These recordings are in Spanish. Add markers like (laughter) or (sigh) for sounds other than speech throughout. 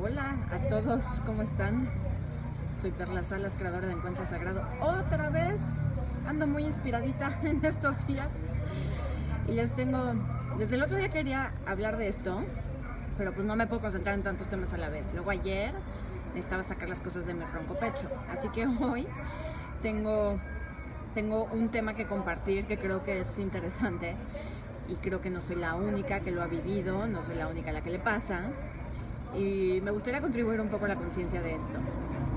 Hola a todos, ¿cómo están? Soy Perla Salas, creadora de Encuentro Sagrado. Otra vez ando muy inspiradita (laughs) en estos días. Y les tengo, desde el otro día quería hablar de esto, pero pues no me puedo concentrar en tantos temas a la vez. Luego ayer necesitaba sacar las cosas de mi ronco pecho. Así que (laughs) hoy tengo, tengo un tema que compartir que creo que es interesante y creo que no soy la única que lo ha vivido, no soy la única a la que le pasa y me gustaría contribuir un poco a la conciencia de esto.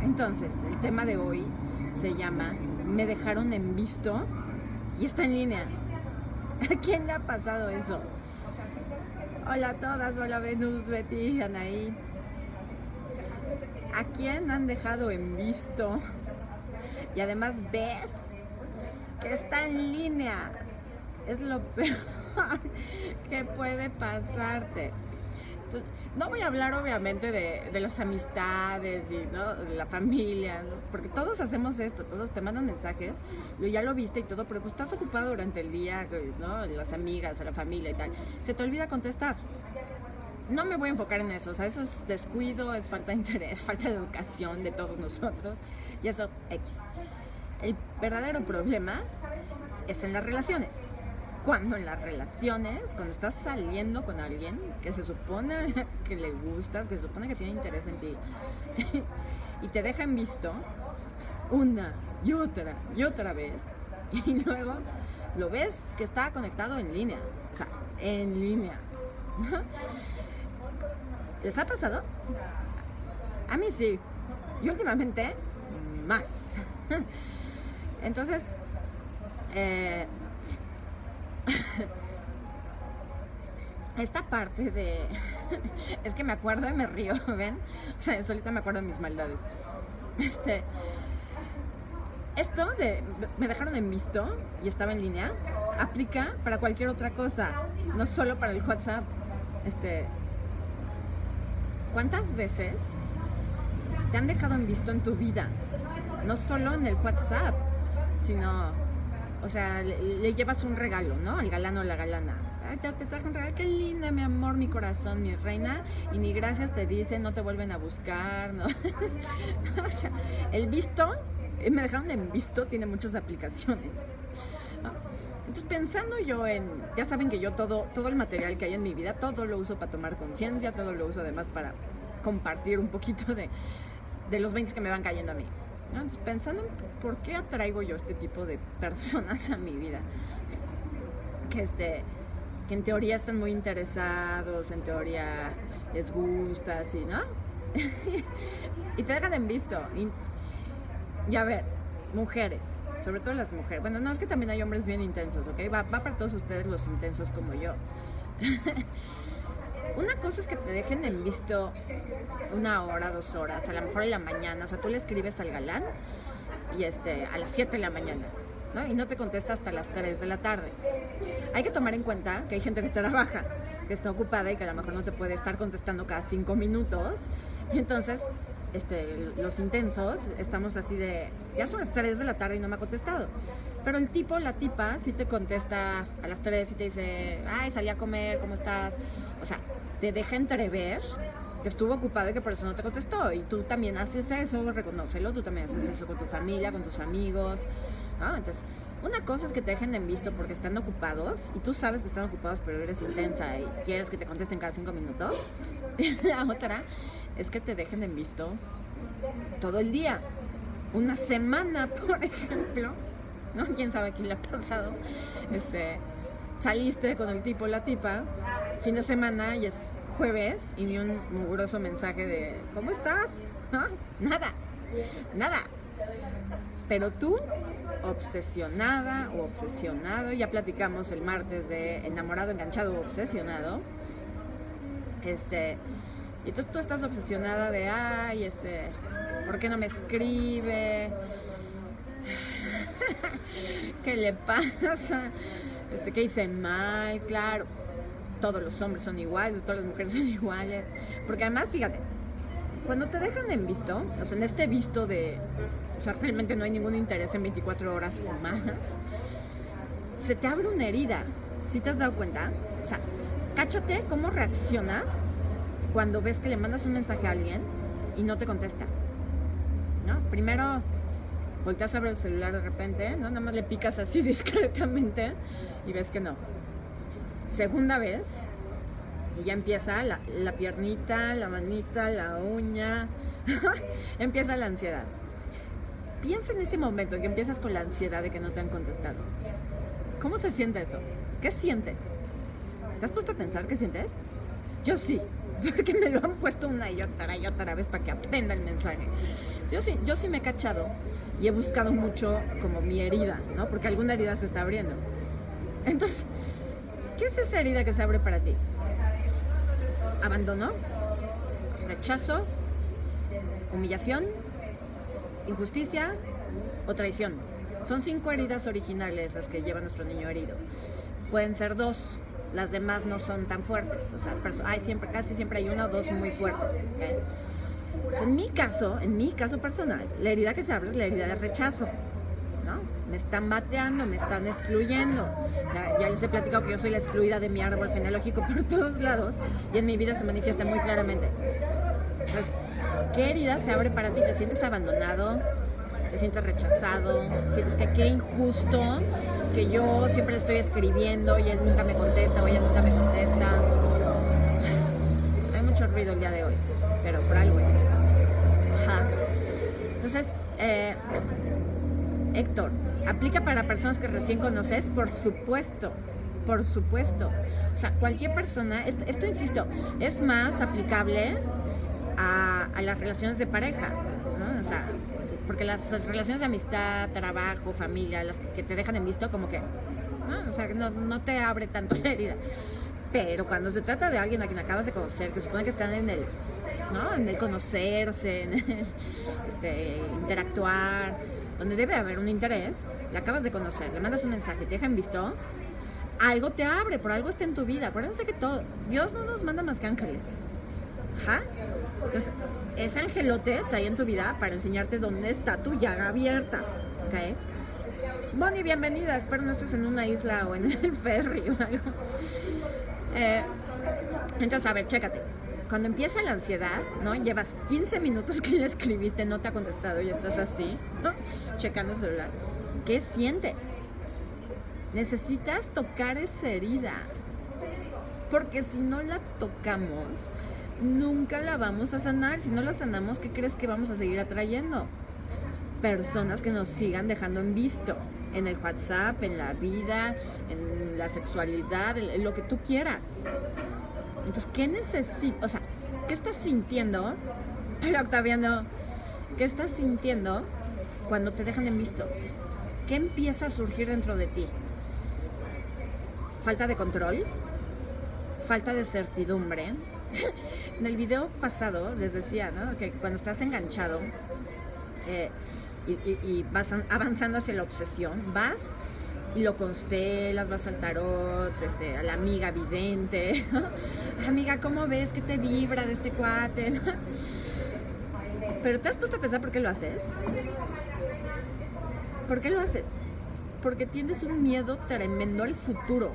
Entonces, el tema de hoy se llama Me dejaron en visto y está en línea. ¿A quién le ha pasado eso? Hola a todas, hola Venus, Betty, Anaí. ¿A quién han dejado en visto? Y además ves que está en línea. Es lo (laughs) peor que puede pasarte no voy a hablar obviamente de, las amistades y de la familia, porque todos hacemos esto, todos te mandan mensajes, ya lo viste y todo, pero pues estás ocupado durante el día, ¿no? las amigas, la familia y tal. Se te olvida contestar. No me voy a enfocar en eso, o sea, eso es descuido, es falta de interés, (laughs) falta de educación de todos nosotros, y eso X. El verdadero problema es en las relaciones cuando en las relaciones, cuando estás saliendo con alguien que se supone (laughs) que le gustas, que se supone que tiene interés en ti, (laughs) y te dejan visto una y otra y otra vez, (laughs) y luego lo ves que está conectado en línea, o sea, en línea. ¿Les ha pasado? A mí sí, y últimamente más. Entonces, eh, esta parte de... (laughs) es que me acuerdo y me río, (laughs) ¿ven? O sea, solita me acuerdo de mis maldades. Este... Esto de me dejaron en visto y estaba en línea, aplica para cualquier otra cosa, no solo para el WhatsApp. Este, ¿Cuántas veces te han dejado en visto en tu vida? No solo en el WhatsApp, sino o sea, le, llevas un regalo, ¿no? Al galano o la galana. Te, te trajo un regalo, qué linda, mi amor, mi corazón, mi reina. Y ni gracias te dicen, no te vuelven a buscar, ¿no? (laughs) o sea, el visto, eh, me dejaron en visto, tiene muchas aplicaciones. Entonces, pensando yo en, ya saben que yo todo, todo el material que hay en mi vida, todo lo uso para tomar conciencia, todo lo uso además para compartir un poquito de, de los 20 que me van cayendo a mí pensando en por qué atraigo yo este tipo de personas a mi vida, que, este, que en teoría están muy interesados, en teoría les gusta, así, ¿no? (laughs) y te dejan en visto. Y, a ver, mujeres, sobre todo las mujeres. Bueno, no es que también hay hombres bien intensos, ¿ok? Va, va para todos ustedes los intensos como yo. (laughs) Una cosa es que te dejen en visto una hora, dos horas, a lo mejor en la mañana. O sea, tú le escribes al galán y este, a las 7 de la mañana, ¿no? Y no te contesta hasta las 3 de la tarde. Hay que tomar en cuenta que hay gente que trabaja, que está ocupada y que a lo mejor no te puede estar contestando cada 5 minutos. Y entonces, este, los intensos, estamos así de, ya son las 3 de la tarde y no me ha contestado. Pero el tipo, la tipa, sí te contesta a las 3 y te dice, ay, salí a comer, ¿cómo estás? O sea, te deja entrever que estuvo ocupado y que por eso no te contestó. Y tú también haces eso, reconócelo, tú también haces eso con tu familia, con tus amigos. Entonces, una cosa es que te dejen en visto porque están ocupados y tú sabes que están ocupados, pero eres intensa y quieres que te contesten cada cinco minutos. (laughs) La otra es que te dejen en visto todo el día. Una semana, (laughs) por ejemplo. ¿No? ¿Quién sabe quién le ha pasado? Este, saliste con el tipo la tipa, fin de semana y es jueves y ni un mugroso mensaje de ¿cómo estás? Nada, nada. Pero tú, obsesionada o obsesionado, ya platicamos el martes de enamorado, enganchado o obsesionado. Este, y entonces tú estás obsesionada de, ay, este, ¿por qué no me escribe? (laughs) ¿Qué le pasa? este, que hice mal, claro, todos los hombres son iguales, todas las mujeres (laughs) son iguales, porque además, fíjate, cuando te dejan en visto, o sea, en este visto de, o sea, realmente no hay ningún interés en 24 horas o más, se te abre una herida, ¿sí te has dado cuenta? O sea, cáchate cómo reaccionas cuando ves que le mandas un mensaje a alguien y no te contesta. ¿No? Primero volteas a ver el celular de repente, ¿no? Nada más le picas así (laughs) discretamente y ves que no. Segunda vez, y ya empieza la piernita, la manita, la uña, (laughs) empieza la ansiedad. Piensa en ese momento en que empiezas con la ansiedad de que no te han contestado. ¿Cómo se siente eso? ¿Qué sientes? ¿Te has puesto a pensar qué sientes? Yo sí, (laughs) porque me lo han puesto una y otra y otra vez para que aprenda el mensaje. Yo sí, yo sí me he cachado y he buscado mucho como mi herida, ¿no? Porque alguna herida se está abriendo. Entonces, ¿qué es esa herida que se abre para ti? ¿Abandono? ¿Rechazo? ¿Humillación? ¿Injusticia? ¿O traición? Son cinco heridas originales las que lleva nuestro niño herido. Pueden ser dos, las demás no son tan fuertes. O sea, hay siempre, casi siempre hay una o dos muy fuertes. en mi caso, en mi caso personal, la herida que se abre es la herida de rechazo. ¿no? Me están bateando, me están excluyendo. Ya, ya, les he platicado que yo soy la excluida de mi árbol genealógico por (laughs) todos lados y en mi vida se manifiesta muy claramente. Entonces, ¿qué herida se abre para ti? ¿Te sientes abandonado? ¿Te sientes rechazado? ¿Sientes que qué injusto? que yo siempre estoy escribiendo y él nunca me contesta o ella nunca me contesta. Hay mucho ruido el día de hoy, pero por algo es. Ajá. Entonces, eh, Héctor, ¿aplica para personas que recién conoces? Por supuesto, por supuesto. O sea, cualquier persona, esto, esto insisto, es más aplicable a, a las relaciones de pareja. ¿no? O sea, porque las relaciones de amistad, trabajo, familia, las que te dejan en visto, como que, ¿no? o sea, no, no te abre tanto (laughs) la herida. Pero cuando se trata de alguien a quien acabas de conocer, que supone que están en el, ¿no? En el conocerse, (laughs) en el este, interactuar, donde debe haber un interés, le acabas de conocer, le mandas un mensaje, te dejan visto, algo te abre, por algo está en tu vida. Acuérdense que todo, Dios no nos manda más que ángeles. Ajá. Entonces, ese angelote está ahí en tu vida para enseñarte dónde está tu llaga abierta. ¿Ok? Bonnie, bienvenida. Espero no estés en una isla o en el ferry o algo. Eh, entonces, a ver, chécate. Cuando empieza la ansiedad, ¿no? Llevas 15 minutos que le escribiste, no te ha contestado y estás así, ¿no? Checando el celular. ¿Qué sientes? Necesitas tocar esa herida. Porque si no la tocamos, nunca la vamos a sanar. Si no la sanamos, ¿qué crees que vamos a seguir atrayendo? Personas que nos sigan dejando en visto, en el WhatsApp, en la vida, en la sexualidad, en lo que tú quieras. Entonces, ¿qué necesitas? O sea, ¿qué estás sintiendo? Hola, Octaviano. ¿Qué estás sintiendo cuando te dejan en visto? ¿Qué empieza a surgir dentro de ti? ¿Falta de control? ¿Falta de certidumbre? (laughs) en el video pasado les decía. Que cuando estás enganchado eh, y, vas avanzando hacia la obsesión, vas y lo constelas, vas al tarot, este, a la amiga vidente, (laughs) amiga, ¿cómo ves que te vibra de este cuate? (laughs) Pero te has puesto a pensar por qué lo haces. ¿Por qué lo haces? Porque tienes un miedo tremendo al futuro.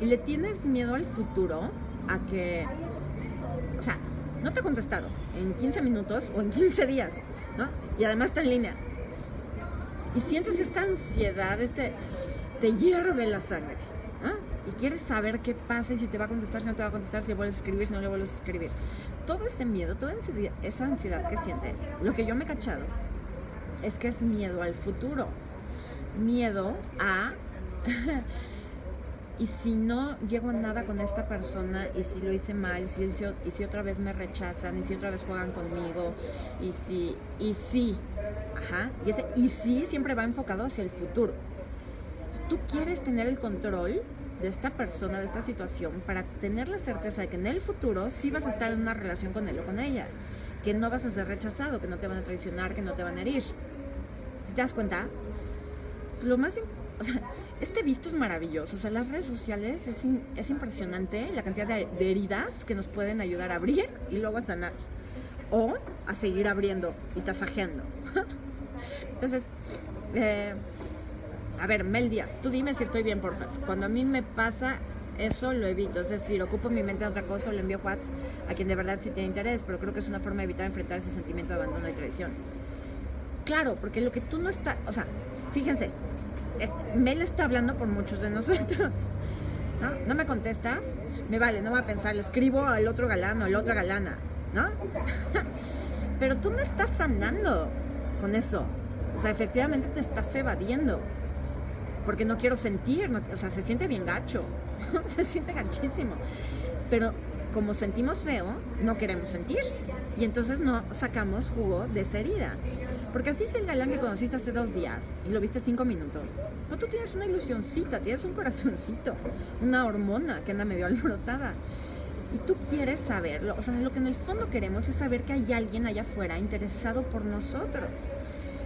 Y le tienes miedo al futuro a que, o sea, no te ha contestado en 15 minutos o en 15 días, ¿no? Y además está en línea. Y sientes esta ansiedad, este, te hierve la sangre, Y quieres saber qué pasa y si te va a contestar, si no te va a contestar, si le vuelves a escribir, si no le vuelves a escribir. Todo ese miedo, toda esa ansiedad que sientes, lo que yo me he cachado es que es miedo al futuro. Miedo a (laughs) y si no llego a nada con esta persona y si lo hice mal, y si otra vez me rechazan, y si otra vez juegan conmigo, y si, y si, ajá, y ese y si siempre va enfocado hacia el futuro. Tú quieres tener el control de esta persona, de esta situación, para tener la certeza de que en el futuro sí vas a estar en una relación con él o con ella, que no vas a ser rechazado, que no te van a traicionar, que no te van a herir. Si te das cuenta, lo más o sea, este visto es maravilloso. O sea, las redes sociales es, es impresionante la cantidad de, heridas que nos pueden ayudar a abrir y luego a sanar. O a seguir abriendo y tasajeando. (laughs) Entonces, eh, a ver, Mel Díaz, tú dime si estoy bien, porfa. Cuando a mí me pasa Eso lo evito. Es decir, ocupo mi mente en otra cosa o le envío WhatsApp a quien de verdad sí tiene interés, pero creo que es una forma de evitar enfrentar ese sentimiento de abandono y traición. Claro, porque lo que tú no estás, o sea, fíjense, Mel está hablando por muchos de nosotros. ¿No? Me contesta, me vale, no va a pensar, le escribo al otro galán o a la otra galana, ¿no? (laughs) Pero tú no estás sanando con eso. O sea, efectivamente te estás evadiendo. Porque no quiero sentir, o sea, se siente bien gacho. (laughs) se siente gachísimo. Pero como sentimos feo, no queremos sentir. Y entonces no sacamos jugo de esa herida. Porque así es el galán que conociste hace dos días y lo viste cinco minutos. Pero tú tienes una ilusioncita, tienes un corazoncito, una hormona que anda medio alborotada. Y tú quieres saberlo. O sea, lo que en el fondo queremos es saber que hay alguien allá afuera interesado por nosotros.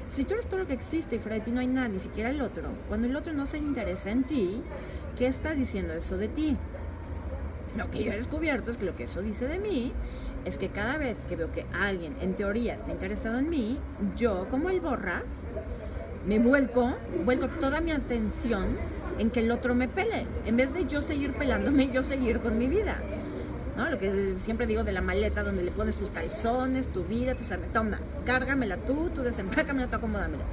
Si tú eres todo lo que existe y fuera de ti no hay nada, ni siquiera el otro, cuando el otro no se interesa en ti, ¿qué está diciendo eso de ti? Lo que yo he descubierto es que lo que eso dice de mí es que cada vez que veo que alguien en teoría está interesado en mí, yo como el borras, me vuelco, vuelco toda mi atención en que el otro me pele, en vez de yo seguir pelándome, yo seguir con mi vida. ¿no? Lo que siempre digo de la maleta donde le pones tus calzones, tu vida, tus toma, cárgamela tú, tú desempácamela, tú acomódamela.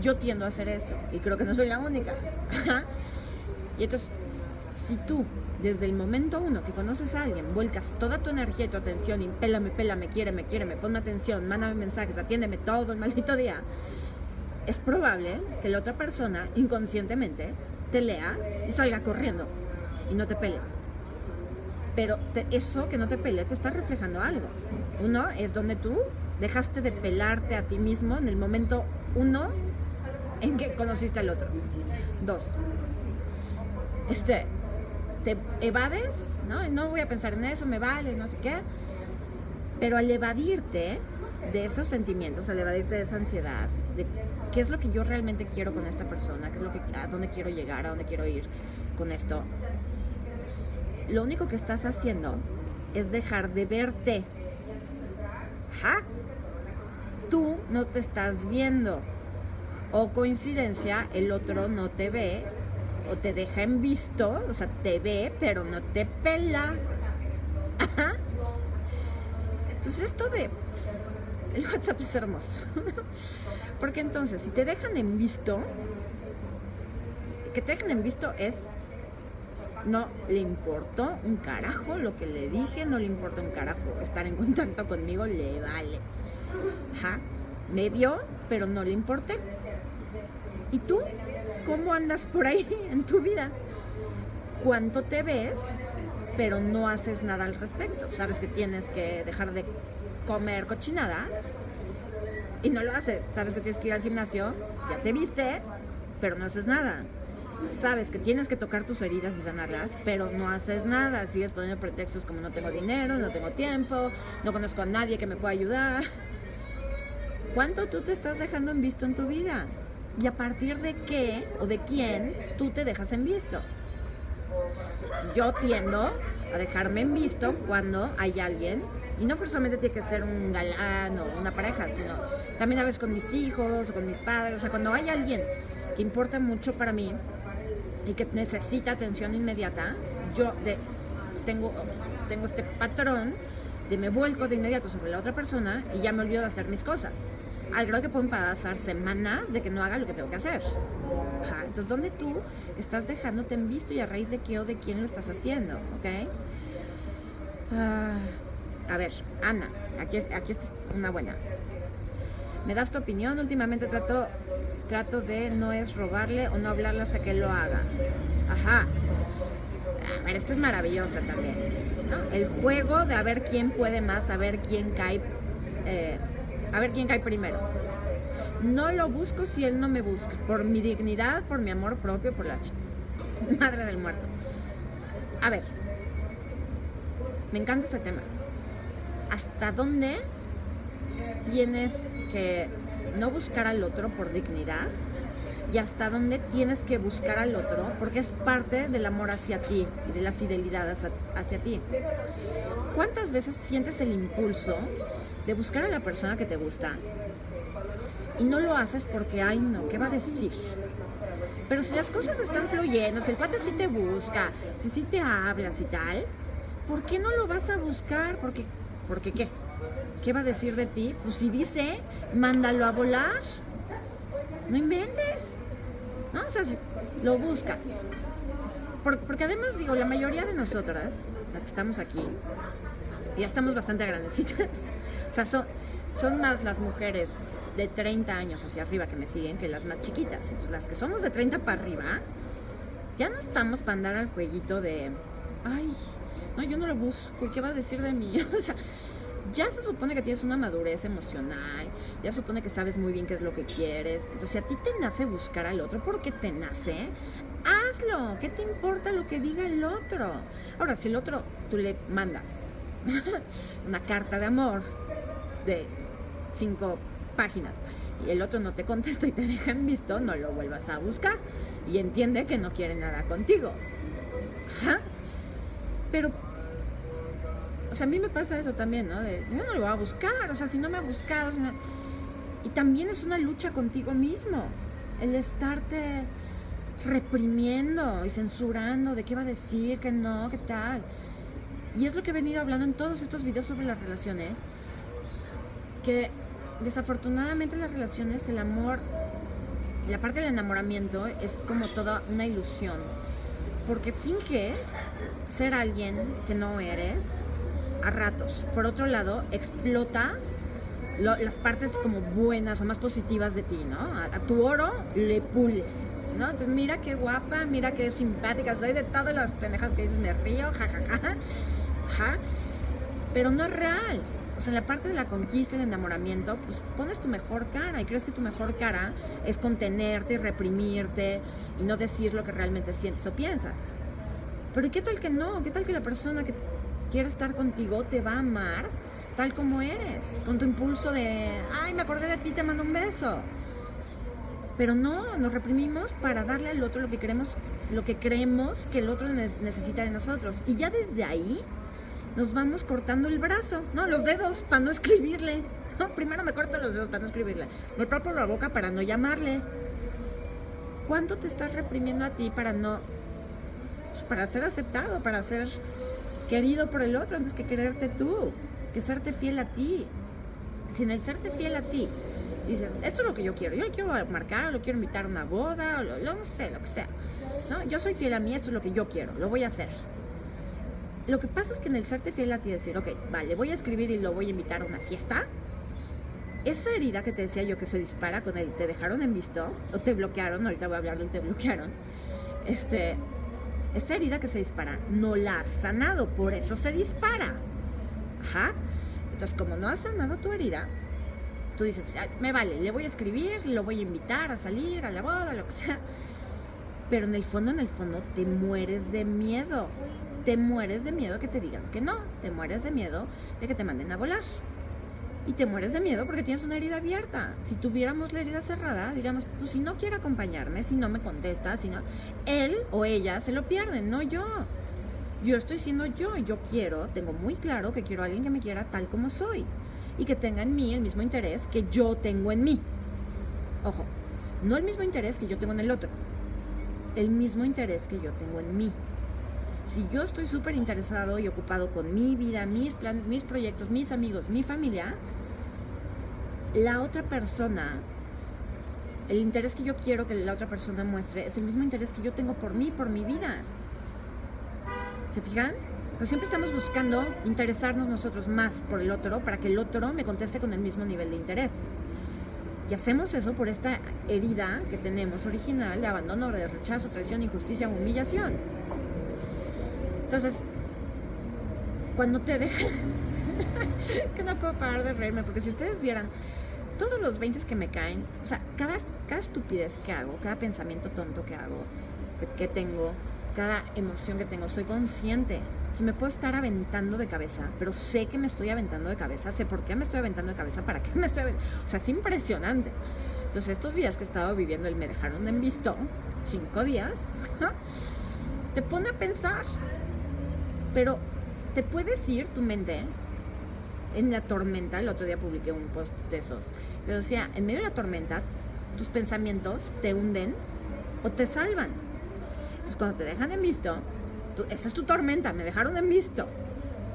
Yo tiendo a hacer eso y creo que no soy la única. (laughs) y entonces, si tú desde el momento uno que conoces a alguien, vuelcas toda tu energía y tu atención y pélame, quiéreme, quiéreme, ponme atención, mándame mensajes, atiéndeme todo el maldito día, es probable que la otra persona inconscientemente te lea y salga corriendo y no te pele pero eso que no te pelea te está reflejando algo. Uno es donde tú dejaste de pelarte a ti mismo en el momento uno en que conociste al otro. Dos, este, te evades, ¿no? No voy a pensar en eso, me vale, no sé qué. Pero al evadirte de esos sentimientos, al evadirte de esa ansiedad, de qué es lo que yo realmente quiero con esta persona, qué es lo que, a dónde quiero llegar, a dónde quiero ir con esto, lo único que estás haciendo es dejar de verte. ¿Ja? Tú no te estás viendo. O coincidencia, el otro no te ve o te deja en visto, o sea, te ve, pero no te pela. Ajá. Entonces esto de el WhatsApp es hermoso. (laughs) Porque entonces, si te dejan en visto, que te dejen en visto es no le importó un carajo lo que le dije, no le importó un carajo estar en contacto conmigo, le vale. Ajá. Me vio, pero no le importé. ¿Y tú? ¿Cómo andas por ahí (laughs) en tu vida? ¿Cuánto te ves, pero no haces nada al respecto? Sabes que tienes que dejar de comer cochinadas y no lo haces. Sabes que tienes que ir al gimnasio, ya te viste, pero no haces nada sabes que tienes que tocar tus heridas y sanarlas, pero no haces nada, sigues poniendo pretextos como no tengo dinero, no tengo tiempo, no conozco a nadie que me pueda ayudar. ¿Cuánto tú te estás dejando en visto en tu vida? ¿Y a partir de qué o de quién tú te dejas en visto? yo tiendo a dejarme en visto cuando hay alguien, y no forzosamente tiene que ser un galán o una pareja, sino también a veces con mis hijos o con mis padres, o sea, cuando hay alguien que importa mucho para mí, y que necesita atención inmediata, yo tengo, tengo este patrón de me vuelco de inmediato sobre la otra persona y ya me olvido de hacer mis cosas. Al grado que pueden pasar semanas de que no haga lo que tengo que hacer. Entonces, ¿dónde tú estás dejándote en visto y a raíz de qué o de quién lo estás haciendo? ¿Ok? Ah, a ver, Ana, aquí, aquí es una buena. ¿Me das tu opinión? Últimamente trato trato de no es robarle o no hablarle hasta que él lo haga. Ajá. A ver, esto es maravillosa también. El juego de a ver quién puede más, a ver quién cae, eh, a ver quién cae primero. No lo busco si él no me busca, por mi dignidad, por mi amor propio, por la madre del muerto. A ver, me encanta ese tema. ¿Hasta dónde tienes que no buscar al otro por dignidad y hasta dónde tienes que buscar al otro porque es parte del amor hacia ti y de la fidelidad hacia, ti. ¿Cuántas veces sientes el impulso de buscar a la persona que te gusta y no lo haces porque, ay no, ¿qué va a decir? Pero si las cosas están fluyendo, si el cuate sí te busca, si sí te hablas y tal, ¿por qué no lo vas a buscar? Porque, porque qué? ¿Qué va a decir de ti? Pues si dice, mándalo a volar. No inventes. ¿No? O sea, lo buscas. porque además, digo, la mayoría de nosotras, las que estamos aquí, ya estamos bastante grandecitas. (laughs) O sea, son, son más las mujeres de 30 años hacia arriba que me siguen que las más chiquitas. Entonces, las que somos de 30 para arriba, ya no estamos para andar al jueguito de, ay, no, yo no lo busco, ¿y qué va a decir de mí? (laughs) O sea, ya se supone que tienes una madurez emocional, ya se supone que sabes muy bien qué es lo que quieres. Entonces, si a ti te nace buscar al otro, porque te nace, hazlo. ¿Qué te importa lo que diga el otro? Ahora, si el otro tú le mandas (laughs) una carta de amor de cinco páginas y el otro no te contesta y te dejan visto, no lo vuelvas a buscar y entiende que no quiere nada contigo. Pero o sea, a mí me pasa eso también, ¿no? De, yo no lo voy a buscar, o sea, si no me ha buscado, y también es una lucha contigo mismo, el estarte reprimiendo y censurando de qué va a decir, que no, qué tal. Y es lo que he venido hablando en todos estos videos sobre las relaciones, que desafortunadamente las relaciones, el amor, la parte del enamoramiento es como toda una ilusión, porque finges ser alguien que no eres, a ratos. Por otro lado, explotas las partes como buenas o más positivas de ti, ¿no? A, tu oro le pules, ¿no? Entonces, mira qué guapa, mira qué simpática soy, de todas las pendejas que dices me río, jajaja, ja, ja, pero no es real. O sea, en la parte de la conquista, el enamoramiento, pues pones tu mejor cara y crees que tu mejor cara es contenerte y reprimirte y no decir lo que realmente sientes o piensas. Pero ¿y qué tal que no? ¿Qué tal que la persona que quiere estar contigo, te va a amar tal como eres, con tu impulso de, ay, me acordé de ti, te mando un beso. Pero no, nos reprimimos para darle al otro lo que queremos, lo que creemos que el otro necesita de nosotros. Y ya desde ahí nos vamos cortando el brazo, no, los dedos para no escribirle. primero me corto los dedos para no escribirle. Me tapo la boca para no llamarle. ¿Cuánto te estás reprimiendo a ti para no pues, para ser aceptado, para ser querido por el otro antes que quererte tú, que serte fiel a ti. Si en el serte fiel a ti dices, esto es lo que yo quiero, yo lo quiero marcar, lo quiero invitar a una boda, o lo, no sé, lo que sea. ¿no? Yo soy fiel a mí, esto es lo que yo quiero, lo voy a hacer. Lo que pasa es que en el serte fiel a ti decir, ok, vale, voy a escribir y lo voy a invitar a una fiesta, esa herida que te decía yo que se dispara con el te dejaron en visto, o te bloquearon, ahorita voy a hablar del te bloquearon, este, esa herida que se dispara no la has sanado, por eso se dispara. Ajá. Entonces, como no has sanado tu herida, tú dices, me vale, le voy a escribir, lo voy a invitar a salir, a la boda, lo que sea. Pero en el fondo, en el fondo, te mueres de miedo. Te mueres de miedo que te digan que no. Te mueres de miedo de que te manden a volar y te mueres de miedo porque tienes una herida abierta. Si tuviéramos la herida cerrada, diríamos, pues si no quiere acompañarme, si no me contesta, si no, él o ella se lo pierden, no yo. Yo estoy siendo yo y yo quiero, tengo muy claro que quiero a alguien que me quiera tal como soy y que tenga en mí el mismo interés que yo tengo en mí. Ojo, no el mismo interés que yo tengo en el otro, el mismo interés que yo tengo en mí. Si yo estoy súper interesado y ocupado con mi vida, mis planes, mis proyectos, mis amigos, mi familia, la otra persona, el interés que yo quiero que la otra persona muestre es el mismo interés que yo tengo por mí, por mi vida. ¿Se fijan? Pues siempre estamos buscando interesarnos nosotros más por el otro para que el otro me conteste con el mismo nivel de interés. Y hacemos eso por esta herida que tenemos original de abandono, de rechazo, traición, injusticia, humillación. Entonces, cuando te dejan, (laughs) que no puedo parar de reírme, porque si ustedes vieran todos los 20 que me caen, o sea, cada, cada estupidez que hago, cada pensamiento tonto que hago, que, tengo, cada emoción que tengo, soy consciente. Si me puedo estar aventando de cabeza, pero sé que me estoy aventando de cabeza, sé por qué me estoy aventando de cabeza, para qué me estoy aventando. O sea, es impresionante. Entonces, estos días que he estado viviendo el me dejaron en visto, cinco días, (laughs) te pone a pensar. Pero te puedes ir tu mente en la tormenta, el otro día publiqué un post de esos, que decía, en medio de la tormenta, tus pensamientos te hunden o te salvan. Entonces cuando te dejan en visto, esa es tu tormenta, me dejaron en visto.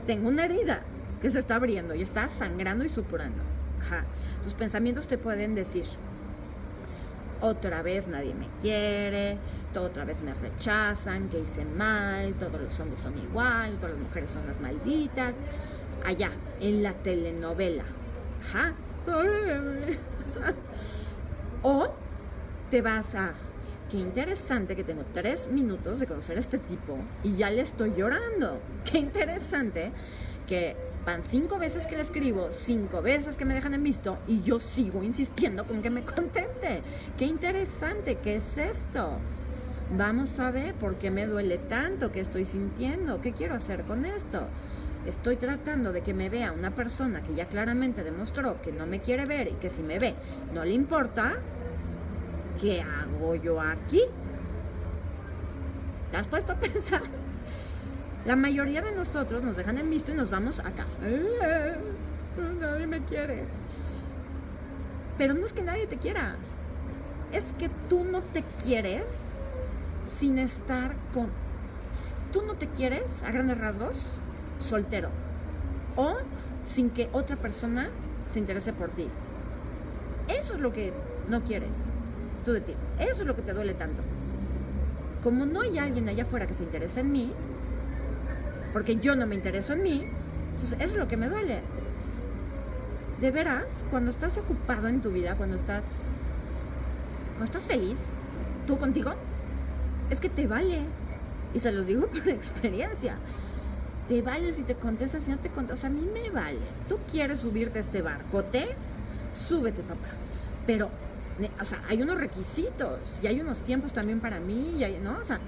Tengo una herida que se está abriendo y está sangrando y supurando. Ajá. Tus pensamientos te pueden decir, otra vez nadie me quiere, otra vez me rechazan, que hice mal, todos los hombres son iguales, todas las mujeres son las malditas. Allá, en la telenovela. Ajá. (laughs) o te vas a qué interesante que tengo tres minutos de conocer a este tipo y ya le estoy llorando. Qué interesante que van cinco veces que le escribo, cinco veces que me dejan en visto y yo sigo insistiendo con que me (laughs) conteste. Qué interesante, ¿qué es esto? Vamos a ver por qué me duele tanto, qué estoy sintiendo, qué quiero hacer con esto. Estoy tratando de que me vea una persona que ya claramente demostró que no me quiere ver y que si me ve no le importa, ¿qué hago yo aquí? ¿Te has puesto a (laughs) pensar? La mayoría de nosotros nos dejan en visto y nos vamos acá. Eh, nadie me quiere. Pero no es que nadie te quiera. Es que tú no te quieres sin estar con... Tú no te quieres, a grandes rasgos, soltero. O sin que otra persona se interese por ti. Eso es lo que no quieres tú de ti. Eso es lo que te duele tanto. Como no hay alguien allá afuera que se interese en mí, porque yo no me intereso en mí, entonces eso es lo que me duele. De veras, cuando estás ocupado en tu vida, cuando estás, cuando estás feliz, tú contigo, es que te vale. Y se los digo (laughs) por experiencia. Te vale si te contestas, si no te contestas. a mí me vale. Tú quieres subirte a este barcote, súbete, papá. Pero o sea, hay unos requisitos y hay unos tiempos también para mí, y hay, ¿no? O sea,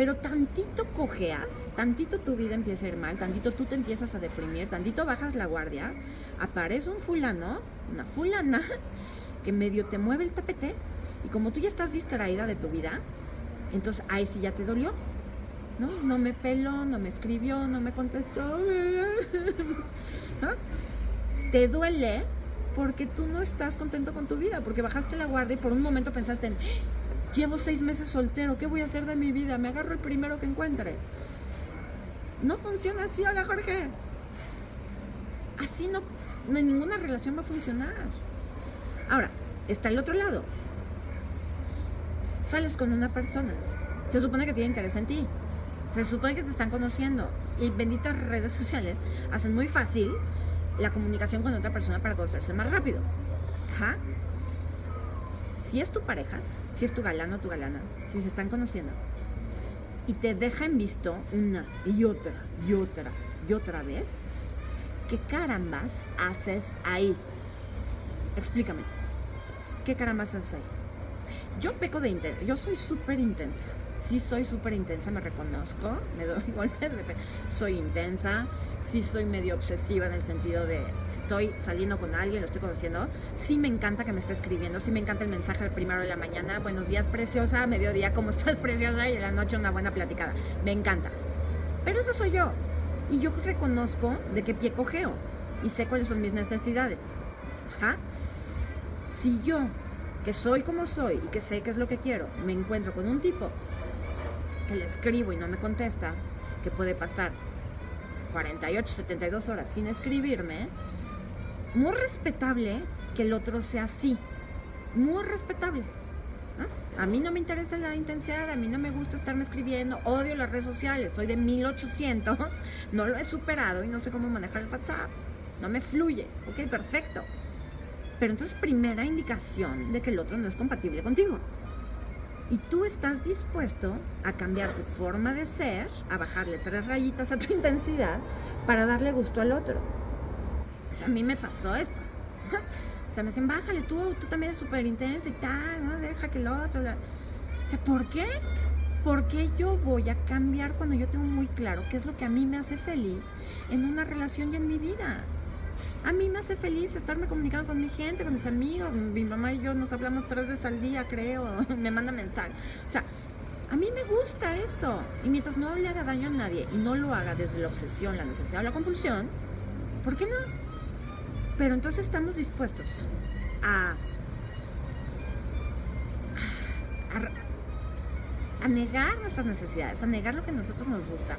pero tantito cojeas, tantito tu vida empieza a ir mal, tantito tú te empiezas a deprimir, tantito bajas la guardia, aparece un fulano, una fulana, (laughs) que medio te mueve el tapete y como tú ya estás distraída de tu vida, entonces ahí sí ya te dolió. ¿No? No me peló, no me escribió, no me contestó. (laughs) Te duele porque tú no estás contento con tu vida, porque bajaste la guardia y por un momento pensaste en, llevo seis meses soltero, ¿qué voy a hacer de mi vida? Me agarro el primero que encuentre. No funciona así, hola Jorge. Así no, ninguna relación va a funcionar. Ahora, está el otro lado. Sales con una persona, se supone que tiene interés en ti, se supone que te están conociendo y benditas redes sociales hacen muy fácil la comunicación con otra persona para conocerse más rápido. Ajá. Si es tu pareja, si es tu galano o tu galana, si se están conociendo y te deja en visto una y otra y otra y otra vez, ¿qué carambas haces ahí? Explícame. ¿Qué carambas haces ahí? Yo peco de intensa, yo soy súper intensa sí soy súper intensa, me reconozco, me doy (laughs) golpes soy intensa, sí soy medio obsesiva en el sentido de estoy saliendo con alguien, lo estoy conociendo, sí me encanta que me esté escribiendo, sí me encanta el mensaje al primero de la mañana, buenos días preciosa, mediodía, ¿cómo estás (laughs) preciosa? Y en la noche una buena platicada, me encanta. Pero eso soy yo. Y yo reconozco de qué pie cogeo y sé cuáles son mis necesidades. Ajá. Si yo, que soy como soy y que sé qué es lo que quiero, me encuentro con un tipo que le escribo y no me contesta, que puede pasar 48, 72 horas sin escribirme, muy respetable que el otro sea así. Muy respetable. A mí no me interesa la intensidad, a mí no me gusta estarme escribiendo, odio las redes sociales, soy de 1800, (laughs) no lo he superado y no sé cómo manejar el WhatsApp. No me fluye. Ok, perfecto. Pero entonces primera indicación de que el otro no es compatible contigo. Y tú estás dispuesto a cambiar tu forma de ser, a bajarle tres rayitas a tu (laughs) intensidad para darle gusto al otro. O sea, a mí me pasó esto. (laughs) O sea, me dicen, bájale, tú, tú también eres súper intensa y tal, ¿no? Deja que el otro... O sea, ¿por qué? ¿Por qué yo voy a cambiar cuando yo tengo muy claro qué es lo que a mí me hace feliz en una relación y en mi vida? A mí me hace feliz estarme comunicando con mi gente, con mis amigos. Mi mamá y yo nos hablamos tres veces al día, creo. (laughs) me manda mensajes. O sea, a mí me gusta eso. Y mientras no le haga daño a nadie y no lo haga desde la obsesión, la necesidad o la compulsión, ¿por qué no? Pero entonces estamos dispuestos a, a, negar nuestras necesidades, a negar lo que a nosotros nos gusta,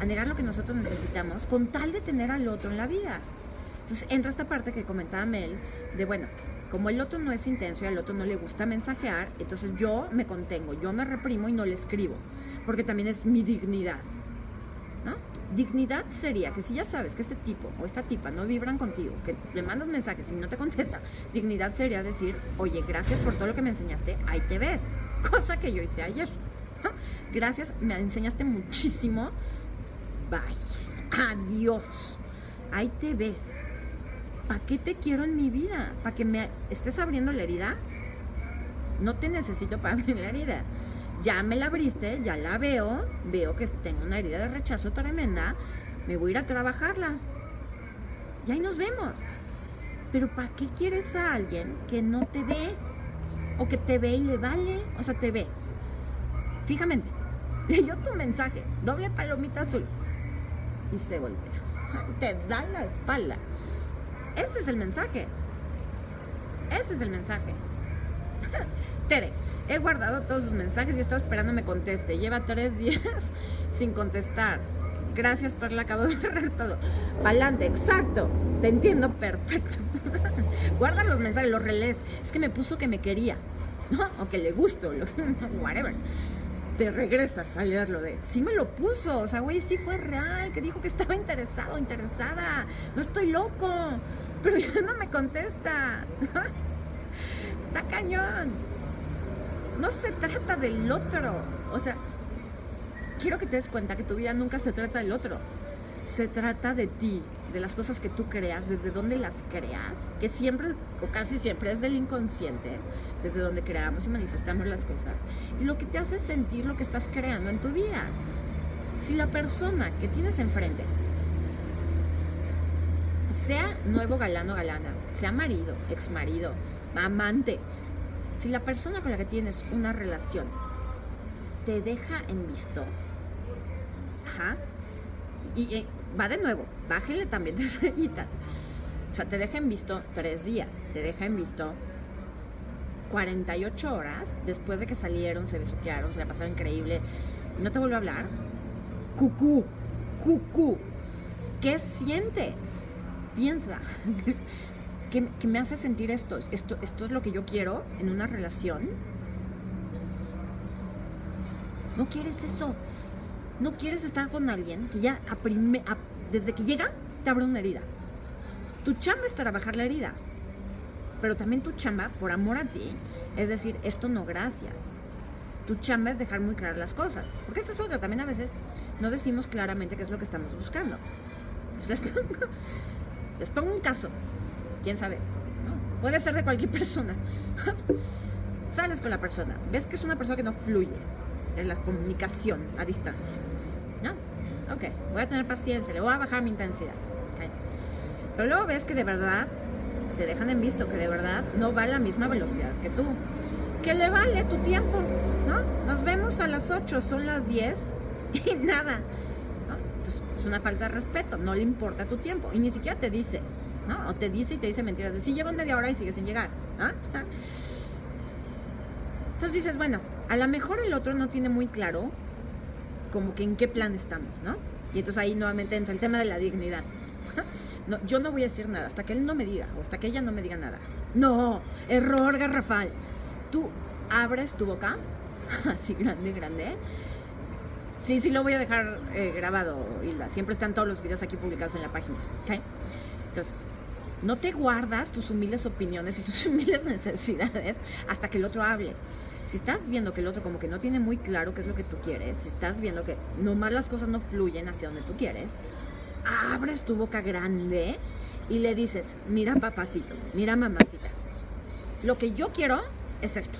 a negar lo que nosotros necesitamos, con tal de tener al otro en la vida. Entonces entra esta parte que comentaba Mel, de bueno, como el otro no es intenso y al otro no le gusta mensajear, entonces yo me contengo, yo me reprimo y no le escribo, porque también es mi dignidad. ¿no? Dignidad sería que si ya sabes que este tipo o esta tipa no vibran contigo, que le mandas mensajes y no te contesta, dignidad sería decir, oye, gracias por todo lo que me enseñaste, ahí te ves. (laughs) Cosa que yo hice ayer. Gracias, me enseñaste muchísimo. Bye. Adiós. Ahí te ves. ¿Para qué te quiero en mi vida? ¿Para que me estés abriendo la herida? No te necesito para (laughs) abrir la herida. Ya me la abriste, ya la veo, veo que tengo una herida de rechazo tremenda, me voy a ir a trabajarla. Y ahí nos vemos. Pero ¿para qué quieres a alguien que no te ve? O que te ve y le vale. O sea, te ve. Fíjamente, (laughs) leyó tu mensaje, doble palomita azul. Y se voltea. (laughs) Te da la espalda. Ese es el mensaje. Ese es el mensaje. (laughs) Tere, he guardado todos sus mensajes y he estado esperando me conteste. Lleva tres días (laughs) sin contestar. Gracias, Perla, acabo de (laughs) borrar todo. Pa'lante, exacto. Te entiendo perfecto. Guarda los mensajes, los relés. Es que me puso que me quería. ¿no? O que le gustó. Whatever. Te regresas a leerlo de. Sí me lo puso. O sea, güey, sí fue real. Que dijo que estaba interesado, interesada. No estoy loco pero ya no me contesta. Está cañón. No se trata del otro. O sea, quiero que te des cuenta que tu vida nunca se trata del otro. Se trata de ti, de las cosas que tú creas, desde donde las creas, que siempre o casi siempre es del inconsciente, desde donde creamos y manifestamos las cosas. Y lo que te hace sentir lo que estás creando en tu vida. Si la persona que tienes enfrente sea nuevo galano o galana, sea marido, ex marido, amante, si la persona con la que tienes una relación te deja en visto, ajá, y, va de nuevo, bájele también (laughs) tres rayitas. O sea, te deja en visto tres días, te deja en visto 48 horas después de que salieron, se besuquearon, se la pasaron increíble, no te vuelve a hablar. Cucú, cucú, ¿qué sientes? Piensa, (laughs) ¿qué, me hace sentir esto? esto? ¿Esto es lo que yo quiero en una relación? No quieres eso. No quieres estar con alguien que ya desde que llega te abre una herida. Tu chamba es trabajar la herida. Pero también tu chamba, por amor a ti, es decir, esto no gracias. Tu chamba es dejar muy claras las cosas. Porque esto es otro. También a veces no decimos claramente qué es lo que estamos buscando. (laughs) Les pongo un caso, quién sabe, puede ser de cualquier (laughs) persona. Sales con la persona, ves que es una persona que no fluye en la comunicación a distancia. ¿No? Ok, voy a tener paciencia, le voy a bajar mi intensidad. Pero luego ves que de verdad te dejan en visto, que de verdad no va a la misma velocidad que tú. Que le vale tu tiempo, ¿no? Nos vemos a las 8, son las 10 (laughs) y nada es una falta de respeto, no le importa tu tiempo y ni siquiera te dice, ¿no? O te dice y te dice mentiras de si sí, media hora y sigue sin llegar. ¿ah? Entonces dices, bueno, a lo mejor el otro no tiene muy claro como que en qué plan estamos, ¿no? Y entonces ahí nuevamente entra el tema de la dignidad. No, yo no voy a decir nada hasta que él no me diga o hasta que ella no me diga nada. No, error garrafal. Tú abres tu boca, (laughs) así grande, grande, Sí, sí lo voy a dejar eh, grabado, Hilda. Siempre están todos los videos aquí publicados en la página. Entonces, no te guardas tus humildes opiniones y tus (laughs) humildes necesidades hasta que el otro hable. Si estás viendo que el otro como que no tiene muy claro qué es lo que tú quieres, si estás viendo que nomás las cosas no fluyen hacia donde tú quieres, abres tu boca grande y le dices, mira papacito, mira mamacita, lo que yo quiero es esto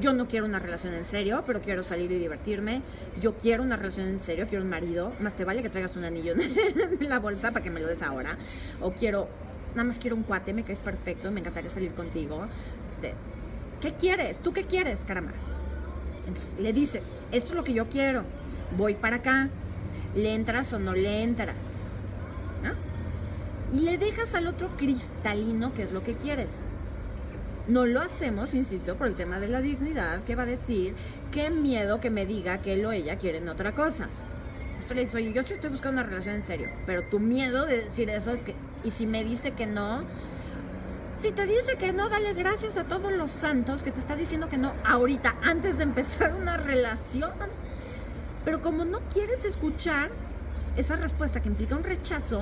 yo no quiero una relación en serio, pero quiero salir y divertirme. Yo quiero una relación en serio, quiero un marido. Más te vale que traigas un anillo en (laughs) la bolsa para que me lo des ahora. O quiero, nada más quiero un cuate, me caes perfecto, me encantaría salir contigo. Este, ¿Qué quieres? ¿Tú qué quieres, caramba? Entonces le dices, esto es lo que yo quiero, voy para acá. ¿Le entras o no le entras? Y le dejas al otro cristalino qué es lo que quieres. No lo hacemos, insisto, por el tema de la dignidad, que va a decir, qué miedo que me diga que él o ella quieren otra cosa. Esto le dice, oye, yo sí estoy buscando una relación en serio, pero tu miedo de decir eso es que, y si me dice que no, si te dice que no, dale gracias a todos los santos que te está diciendo que no ahorita, antes de empezar una relación. Pero como no quieres escuchar esa respuesta que implica un rechazo,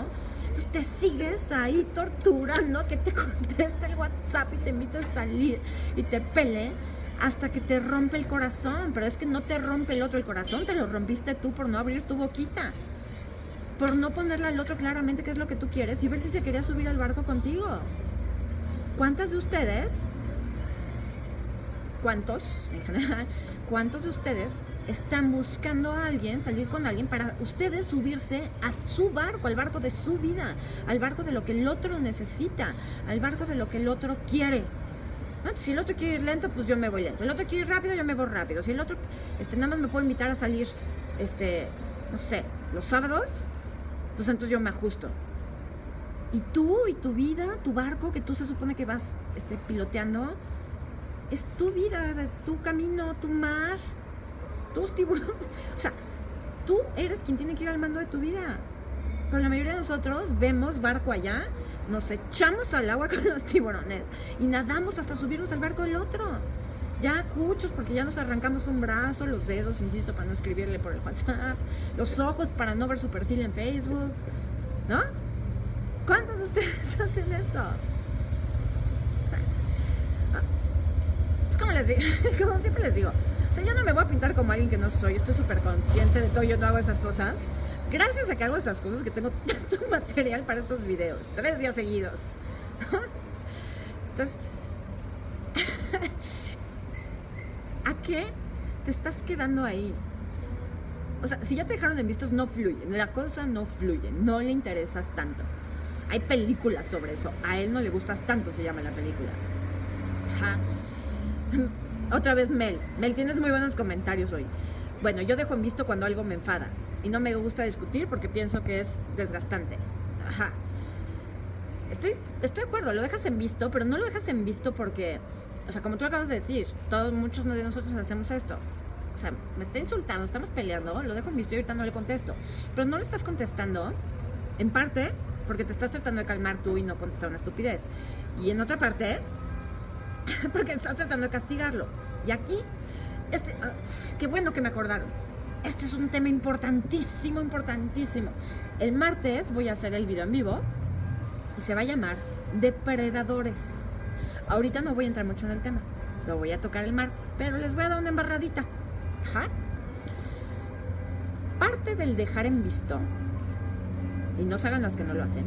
entonces te sigues ahí torturando que te (laughs) conteste el WhatsApp y te invite a salir y te pele hasta que te rompe el corazón. Pero es que no te rompe el otro el corazón, te lo rompiste tú por no abrir tu boquita. Por no ponerle al otro claramente qué es lo que tú quieres y ver si se quería subir al barco contigo. ¿Cuántas de ustedes, cuántos en general, cuántos de ustedes están buscando a alguien, salir con alguien para ustedes subirse a su barco, al barco de su vida, al barco de lo que el otro necesita, al barco de lo que el otro quiere? Si el otro quiere ir lento, pues yo me voy lento. El otro quiere ir rápido, yo me voy rápido. Si el otro este, nada más me puede invitar a salir, este, no sé, los sábados, pues entonces yo me ajusto. Y tú y tu vida, tu barco que tú se supone que vas este, piloteando, es tu vida, tu camino, tu mar, tus tiburones. (laughs) O sea, tú eres quien tiene que ir al mando de tu vida. Pero la mayoría de nosotros vemos barco allá, nos echamos al agua (laughs) con los tiburones y nadamos hasta subirnos al barco del otro. Ya cuchos, porque ya nos arrancamos un brazo, los dedos, insisto, para no escribirle por el WhatsApp, los ojos para no ver su perfil en Facebook, ¿no? ¿Cuántos de ustedes (laughs) hacen eso? Como les digo, (laughs) como siempre les digo, o sea, yo no me voy a pintar como alguien que no soy, estoy súper consciente de todo, yo no hago esas cosas. Gracias a que hago esas cosas que tengo (laughs) tanto material para estos videos, tres días seguidos. Entonces, (laughs) ¿a qué te estás quedando ahí? O sea, si ya te dejaron en vistos, no fluye. La cosa no fluye. No le interesas tanto. Hay películas sobre eso. A él no le gustas tanto, se llama la película. Otra vez Mel. Mel, tienes muy buenos comentarios hoy. Bueno, yo dejo en visto cuando algo me enfada. Y no me gusta discutir porque pienso que es desgastante. Ajá. Estoy, estoy de acuerdo, lo dejas en visto, pero no lo dejas en visto porque, o sea, como tú acabas de decir, todos, muchos de nosotros hacemos esto. O sea, me está insultando, estamos peleando, lo dejo en visto y ahorita no le contesto. Pero no le estás contestando, en parte, porque te estás tratando de calmar tú y no contestar una estupidez. Y en otra parte, (laughs) porque estás tratando de castigarlo. Y aquí, este, ah, qué bueno que me acordaron. Este es un tema importantísimo, importantísimo. El martes voy a hacer el video en vivo y se va a llamar Depredadores. Ahorita no voy a entrar mucho en el tema, lo voy a tocar el martes, pero les voy a dar una embarradita. Ajá. Parte del dejar en visto y no se hagan las que no lo hacen,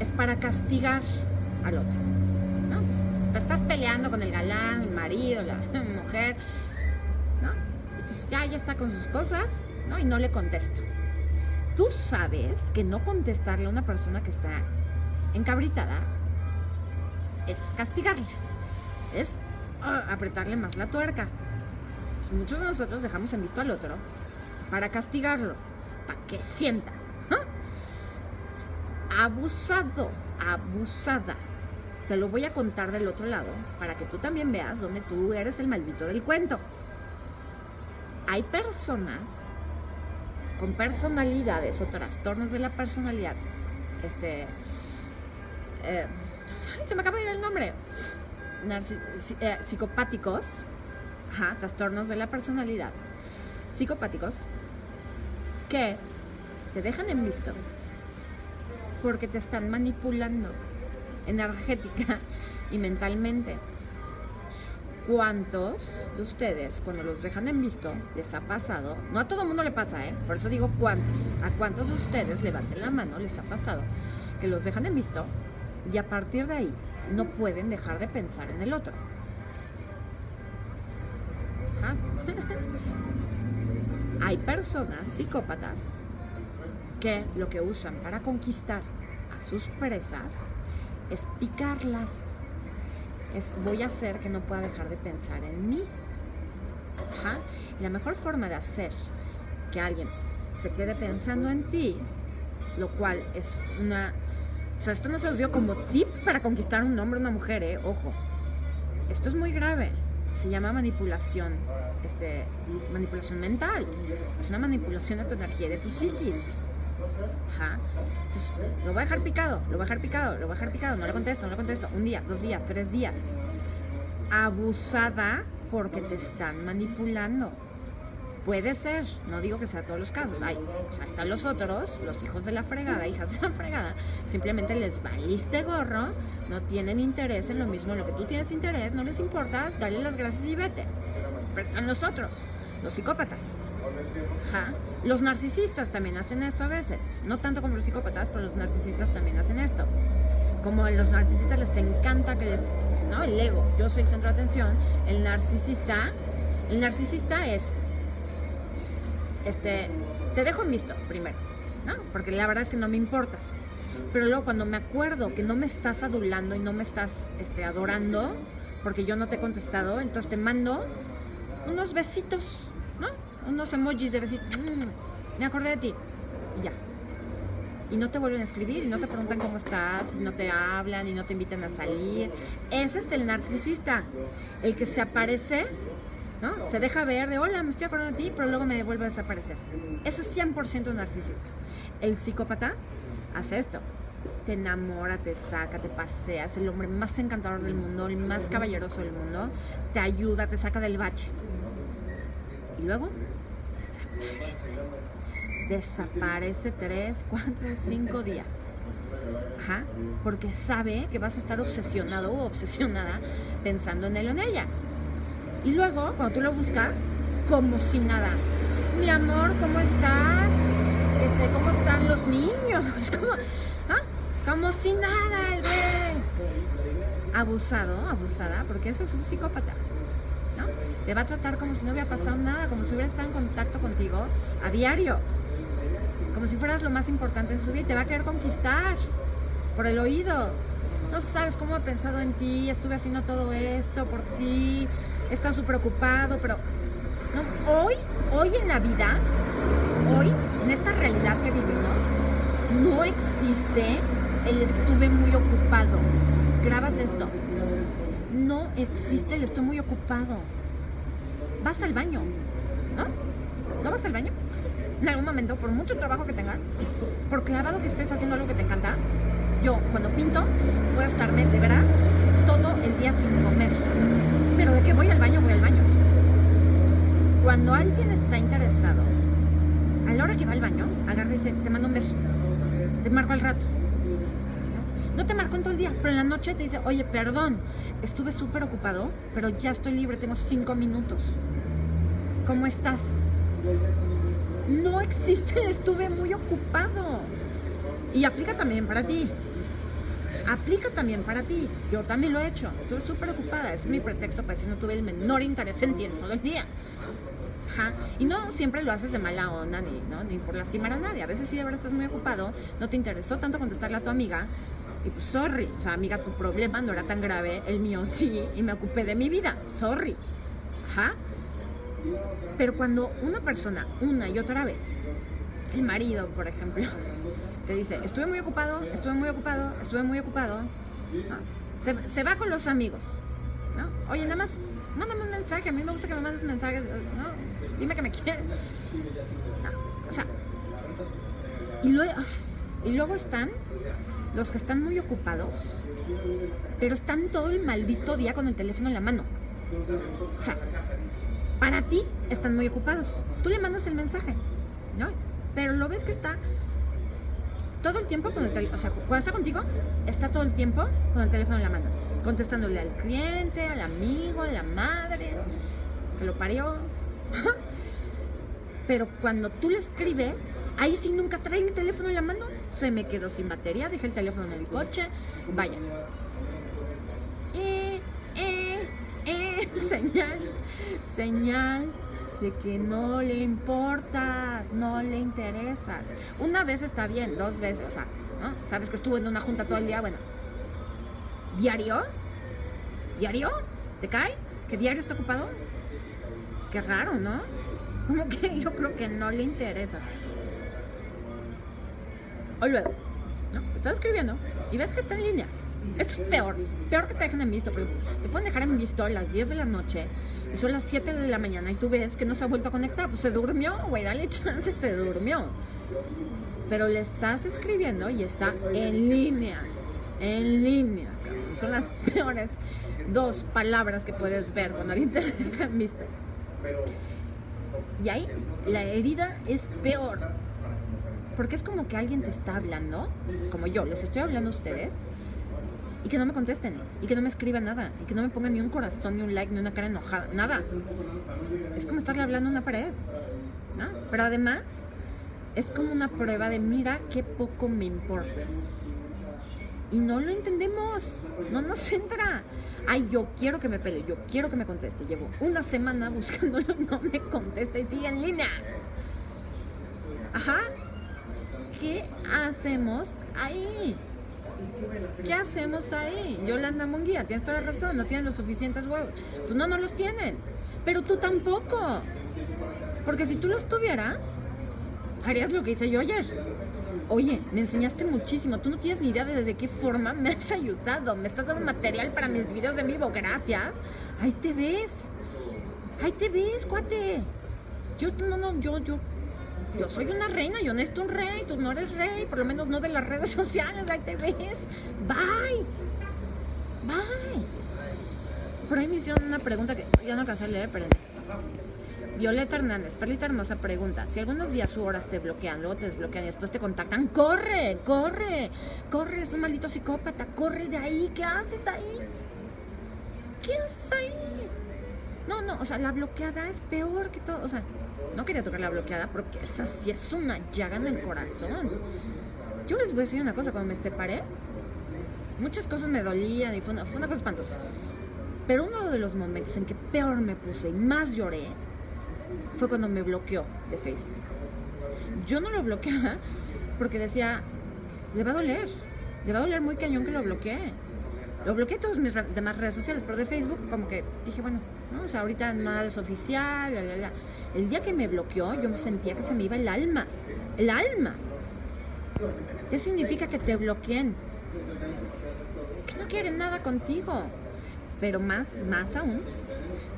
es para castigar al otro. ¿no? Entonces, estás peleando con el galán, el marido, la (laughs) mujer, ¿no? Entonces ya, ya está con sus cosas, ¿no? Y no le contesto. Tú sabes que no contestarle a una persona que está encabritada es castigarla, es ah, apretarle más la tuerca. muchos de nosotros dejamos en visto al otro para castigarlo, para que sienta abusado, abusada. Te lo voy a contar del otro lado para que tú también veas dónde tú eres el maldito del cuento. Hay personas con personalidades o trastornos de la personalidad, este, eh, se me acaba de ir el nombre, eh, psicopáticos, ajá, trastornos de la personalidad, psicopáticos, que te dejan en visto porque te están manipulando energética (laughs) y mentalmente. ¿Cuántos de ustedes, cuando los dejan en visto, les ha pasado? No a todo mundo le pasa, ¿eh? Por eso digo cuántos. ¿A cuántos de ustedes, levanten la mano, les ha pasado que los dejan en visto y a partir de ahí no pueden dejar de pensar en el otro? (laughs) Hay personas psicópatas que lo que usan para conquistar a sus presas es picarlas. Es voy a hacer que no pueda dejar de pensar en mí. Y la mejor forma de hacer que alguien se quede pensando en ti, lo cual es una... O sea, esto no se los dio como tip para conquistar un hombre o una mujer, ¿eh? Ojo. esto es muy grave. Se llama manipulación, este, manipulación mental. Es una manipulación de tu energía y de tu psiquis. Ajá. Entonces, lo voy a dejar picado, lo voy a dejar picado, lo voy a dejar picado, no le contesto, no le contesto. Un día, dos días, tres días. Abusada porque te están manipulando. Puede ser, no digo que sea todos los casos. Hay, o sea, están los otros, los hijos de la fregada, hijas de la fregada. Simplemente les valiste gorro, no tienen interés en lo mismo en lo que tú tienes interés, no les importa, dale las gracias y vete. Pero están los otros, los psicópatas. Ajá. Los narcisistas también hacen esto a veces. No tanto como los psicópatas, pero los narcisistas también hacen esto. Como a los narcisistas les encanta que les. ¿No? El ego. Yo soy el centro de atención. El narcisista. El narcisista es. Este. Te dejo en visto primero. ¿No? Porque la verdad es que no me importas. Pero luego cuando me acuerdo que no me estás adulando y no me estás este, adorando, porque yo no te he contestado, entonces te mando unos besitos. Unos emojis de besito. "Mm, me acordé de ti. Y ya. Y no te vuelven a escribir, y no te preguntan cómo estás, y no te hablan, y no te invitan a salir. Ese es el narcisista. El que se aparece, ¿no? Se deja ver de, hola, me estoy acordando de ti, pero luego me vuelve a desaparecer. Eso es 100% narcisista. El psicópata hace esto. Te enamora, te saca, te pasea, es el hombre más encantador del mundo, el más caballeroso del mundo, te ayuda, te saca del bache. Y luego desaparece. Desaparece tres, cuatro, cinco días. Ajá, porque sabe que vas a estar obsesionado o obsesionada pensando en él o en ella. Y luego, cuando tú lo buscas, como si nada. Mi amor, ¿cómo estás? Este, ¿Cómo están los niños? (laughs) ¿Cómo, ¿ah? Como si nada, el güey. Abusado, abusada, porque ese es un psicópata. Te va a tratar como si no hubiera pasado nada, como si hubiera estado en contacto contigo a diario. Como si fueras lo más importante en su vida y te va a querer conquistar por el oído. No sabes cómo he pensado en ti, estuve haciendo todo esto por ti, he estado súper ocupado, pero no, hoy, hoy en la vida, hoy, en esta realidad que vivimos, no existe el estuve muy ocupado. Grábate esto. No existe el estoy muy ocupado. Vas al baño, ¿no? ¿No vas al baño? En algún momento, por mucho trabajo que tengas, por clavado que estés haciendo algo que te encanta, yo cuando pinto puedo estarme de veras todo el día sin comer. Pero de que voy al baño, voy al baño. Cuando alguien está interesado, a la hora que va al baño, agarra y dice, te mando un beso, te marco al rato. No te marco en todo el día, pero en la noche te dice, oye, perdón, estuve súper ocupado, pero ya estoy libre, tengo cinco minutos. ¿Cómo estás? No existe (laughs) estuve muy ocupado. Y aplica también para ti. Aplica también para ti. Yo también lo he hecho. Estuve súper ocupada. Ese es mi pretexto para decir no tuve el menor interés en ti en todo el día. Ajá. Y no siempre lo haces de mala onda ni, ¿no? ni por lastimar a nadie. A veces sí de verdad estás muy ocupado, no te interesó tanto contestarle a tu amiga. Y pues, sorry. O sea, amiga, tu problema no era tan grave, el mío sí, y me ocupé de mi vida. Sorry. Ajá. Pero cuando una persona, una y otra vez, el marido, por ejemplo, (laughs) te dice, estuve muy ocupado, estuve muy ocupado, estuve muy ocupado, se, se, va con los amigos, ¿no? Oye, nada más, mándame un mensaje, a mí me gusta que me mandes mensajes, ¿no? Dime que me quieres. O sea, y luego, y luego están los que están muy ocupados, pero están todo el maldito día con el teléfono en la mano. O sea, para ti están muy ocupados. Tú le mandas el mensaje, ¿no? Pero lo ves que está todo el tiempo con el teléfono. O sea, cuando está contigo, está todo el tiempo con el teléfono en la mano. Contestándole al cliente, al amigo, a la madre, que lo parió. (laughs) Pero cuando tú le escribes, ahí sí nunca trae el teléfono en la mano. Se me quedó sin batería, dejé el teléfono en el coche. Vaya. Eh, eh, eh, (laughs) señal señal de que no le importas, no le interesas. Una vez está bien, dos veces, o sea, ¿no? Sabes que estuvo en una junta todo el día, bueno. ¿Diario? ¿Diario? ¿Te cae? ¿Que diario está ocupado? Qué raro, ¿no? Como que (laughs) yo creo que no le interesa. O luego, ¿no? Estás escribiendo y ves que está en línea. Esto es peor, peor que te dejen en visto, porque te pueden dejar en visto a las 10 de la noche son las 7 de la mañana y tú ves que no se ha vuelto a conectar, pues se durmió, güey, dale (laughs) chance, se durmió. Pero le estás escribiendo y está en línea, en línea, son las peores dos palabras que puedes ver cuando alguien te deja en. Y ahí la herida es peor. Porque es como que alguien te está hablando, como yo, les estoy hablando a ustedes, y que no me contesten, y que no me escriban nada, y que no me pongan ni un corazón, ni un like, ni una cara enojada, nada. Es como estarle hablando a una pared. Pero además, es como una prueba de mira qué poco me importas. Y no lo entendemos, no nos (laughs) entra. Ay, yo quiero que me pelee, yo quiero que me conteste. Llevo una semana buscándolo, (laughs) no me contesta y sigue en línea. Ajá. ¿Qué hacemos ahí? ¿Qué hacemos ahí? Yolanda Munguía, tienes toda la razón, no tienen los suficientes huevos. Pues no, no los tienen. Pero tú tampoco. Porque si tú los tuvieras, harías lo que hice yo ayer. Oye, me enseñaste muchísimo. Tú no tienes ni idea de desde qué forma me has ayudado. Me estás dando material para mis videos en vivo. Gracias. Ahí te ves. Ahí te ves, cuate. Yo no, no, yo, yo, yo soy una reina, yo necesito un rey, tú no eres rey, por lo menos no de las redes (laughs) sociales, ahí te ves. Bye. Bye. Por ahí me hicieron una pregunta que ya no alcancé a leer, pero Violeta Hernández, Perlita Hermosa pregunta, si algunos días su horas te bloquean, luego te desbloquean y después te contactan, corre, corre, corre, es un maldito psicópata, corre de ahí, ¿qué haces ahí? ¿Qué haces ahí? No, no, o sea, la bloqueada es peor que todo, o sea, no quería tocar la bloqueada porque esa sí es una llaga en el corazón. Yo les voy a decir una cosa, cuando me separé, muchas cosas me dolían y fue una, cosa espantosa. Pero uno de los momentos en que peor me puse y más lloré fue cuando me bloqueó de Facebook. Yo no lo bloqueaba porque decía, le va a doler, le va a doler muy cañón que lo bloquee. Lo bloqueé todas mis demás redes sociales, pero de Facebook como que dije, bueno, no, o sea, ahorita nada es oficial, El día que me bloqueó, yo me sentía que se me iba el alma, el alma. ¿Qué significa que te bloqueen? Que no quieren nada contigo. Pero más, más aún,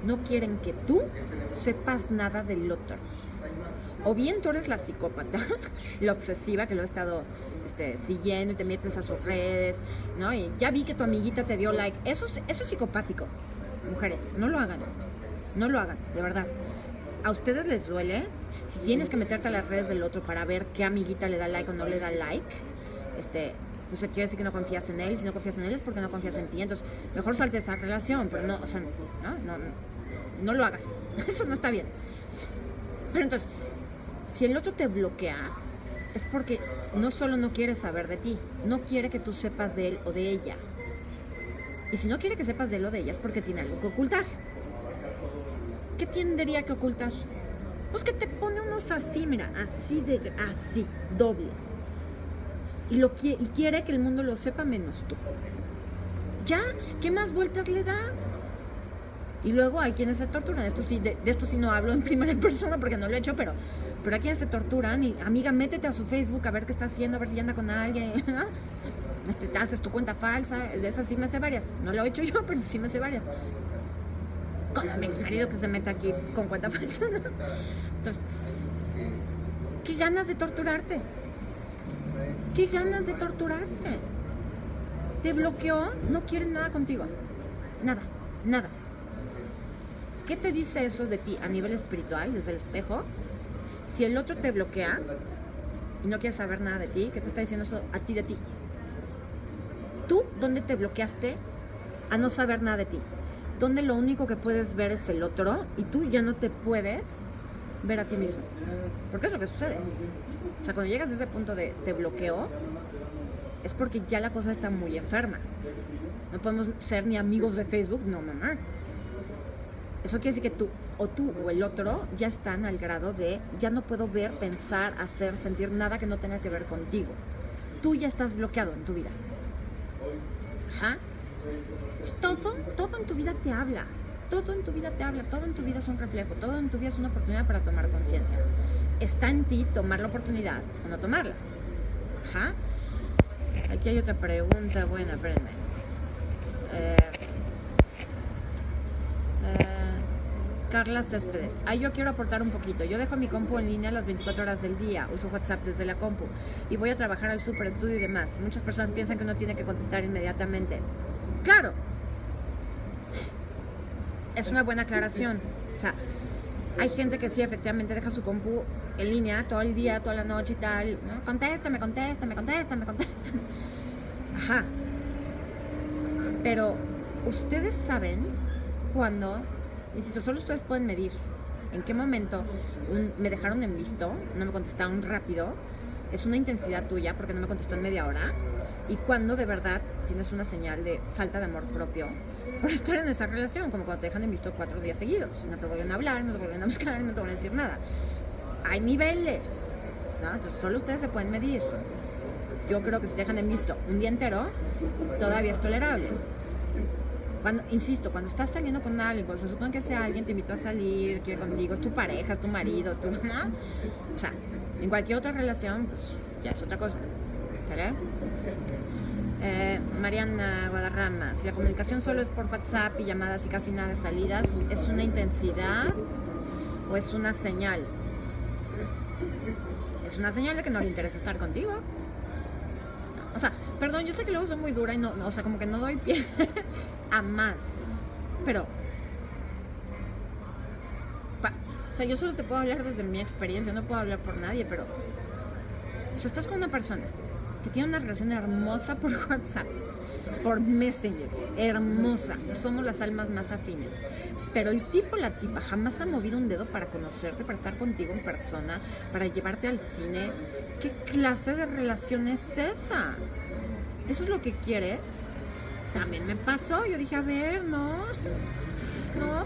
no quieren que tú sepas nada del otro. O bien tú eres la psicópata, (laughs) la obsesiva que lo ha estado este, siguiendo y te metes a sus redes, ¿no? Y ya vi que tu amiguita te dio like. Eso es, eso es psicopático. Mujeres, no lo hagan. No lo hagan, de verdad. ¿A ustedes les duele? Si tienes que meterte a las redes del otro para ver qué amiguita le da like o no le da like, este, pues quiere decir que no confías en él. Si no confías en él es porque no confías en ti. Entonces, mejor salte esa relación, pero no, o sea, no, no, no lo hagas. (laughs) Eso no está bien. Pero entonces, si el otro te bloquea, es porque no solo no quiere saber de ti, no quiere que tú sepas de él o de ella. Y si no quiere que sepas de él o de ella es porque tiene algo que ocultar. ¿Qué tendría que ocultar? Pues que te pone unos así, mira, así de así, doble. Y, lo, y quiere que el mundo lo sepa menos tú. ¿Ya? ¿Qué más vueltas le das? Y luego hay quienes se torturan. Esto sí, de, esto sí no hablo en primera persona porque no lo he hecho, pero, pero hay quienes se torturan. Y amiga, métete a su Facebook a ver qué está haciendo, a ver si anda con alguien. (laughs) Este, te haces tu cuenta falsa. De esas sí me sé varias. No lo he hecho (laughs) yo, pero sí me sé varias. Con mi ex marido que se mete aquí con cuenta (laughs) falsa. Entonces, ¿qué ganas de torturarte? ¿Qué ganas de torturarte? Te bloqueó, no quiere nada contigo. Nada, nada. ¿Qué te dice eso de ti a nivel espiritual, desde el espejo? Si el otro te bloquea y no quiere saber nada de ti, ¿qué te está diciendo eso a ti de ti? ¿Tú dónde te bloqueaste a no saber nada de ti? Donde lo único que puedes ver es el otro y tú ya no te puedes ver a ti mismo. Porque es lo que sucede. O sea, cuando llegas a ese punto de te bloqueo, es porque ya la cosa está muy enferma. No podemos ser ni amigos de Facebook, no mamá. Eso quiere decir que tú o tú o el otro ya están al grado de ya no puedo ver, pensar, hacer, sentir nada que no tenga que ver contigo. Tú ya estás bloqueado en tu vida. Ajá. Todo, todo en tu vida te habla. Todo en tu vida te habla, todo en tu vida es un reflejo, todo en tu vida es una oportunidad para tomar conciencia. Está en ti tomar la oportunidad o no tomarla. Ajá. Aquí hay otra pregunta buena, espérenme. Eh, eh, Carla Céspedes. Ah, yo quiero aportar un poquito. Yo dejo mi compu en línea las 24 horas del día. Uso WhatsApp desde la compu. Y voy a trabajar al super estudio y demás. Muchas personas piensan que uno tiene que contestar inmediatamente. Claro. Es una buena aclaración. O sea, hay gente que sí efectivamente deja su compu en línea todo el día, toda la noche y tal. ¿no? Contéstame, contéstame, contéstame, contéstame. Ajá. Pero ustedes saben cuando, insisto, solo ustedes pueden medir en qué momento me dejaron en visto, no me contestaron rápido, es una intensidad tuya porque no me contestó en media hora, y cuando de verdad tienes una señal de falta de amor propio por estar en esa relación, como cuando te dejan en visto cuatro días seguidos, no te vuelven a hablar, no te vuelven a buscar, no te vuelven a decir nada. Hay niveles, ¿no? Entonces solo ustedes se pueden medir. Yo creo que si te dejan en visto un día entero, todavía es tolerable. Cuando, insisto, cuando estás saliendo con alguien, cuando se supone que ese alguien te invitó a salir, quiere contigo, es tu pareja, es tu marido, tu mamá, o sea, en cualquier otra relación, pues ya es otra cosa. ¿Sale? Eh, Mariana Guadarrama, si la comunicación solo es por WhatsApp y llamadas y casi nada de salidas, ¿es una intensidad o es una señal? Es una señal de que no le interesa estar contigo. Perdón, yo sé que luego soy muy dura y no, o sea, como que no doy pie (laughs) a más. Pero, o sea, yo solo te puedo hablar desde mi experiencia, no puedo hablar por nadie, pero, o sea, estás con una persona que tiene una relación hermosa por (laughs) WhatsApp, por Messenger, hermosa, somos las almas más afines. Pero el tipo, la tipa, jamás ha movido un dedo para conocerte, para estar contigo en persona, para llevarte al cine. ¿Qué clase de relación es esa? ¿Eso es lo que quieres? También me pasó. Yo dije, a ver, no. No,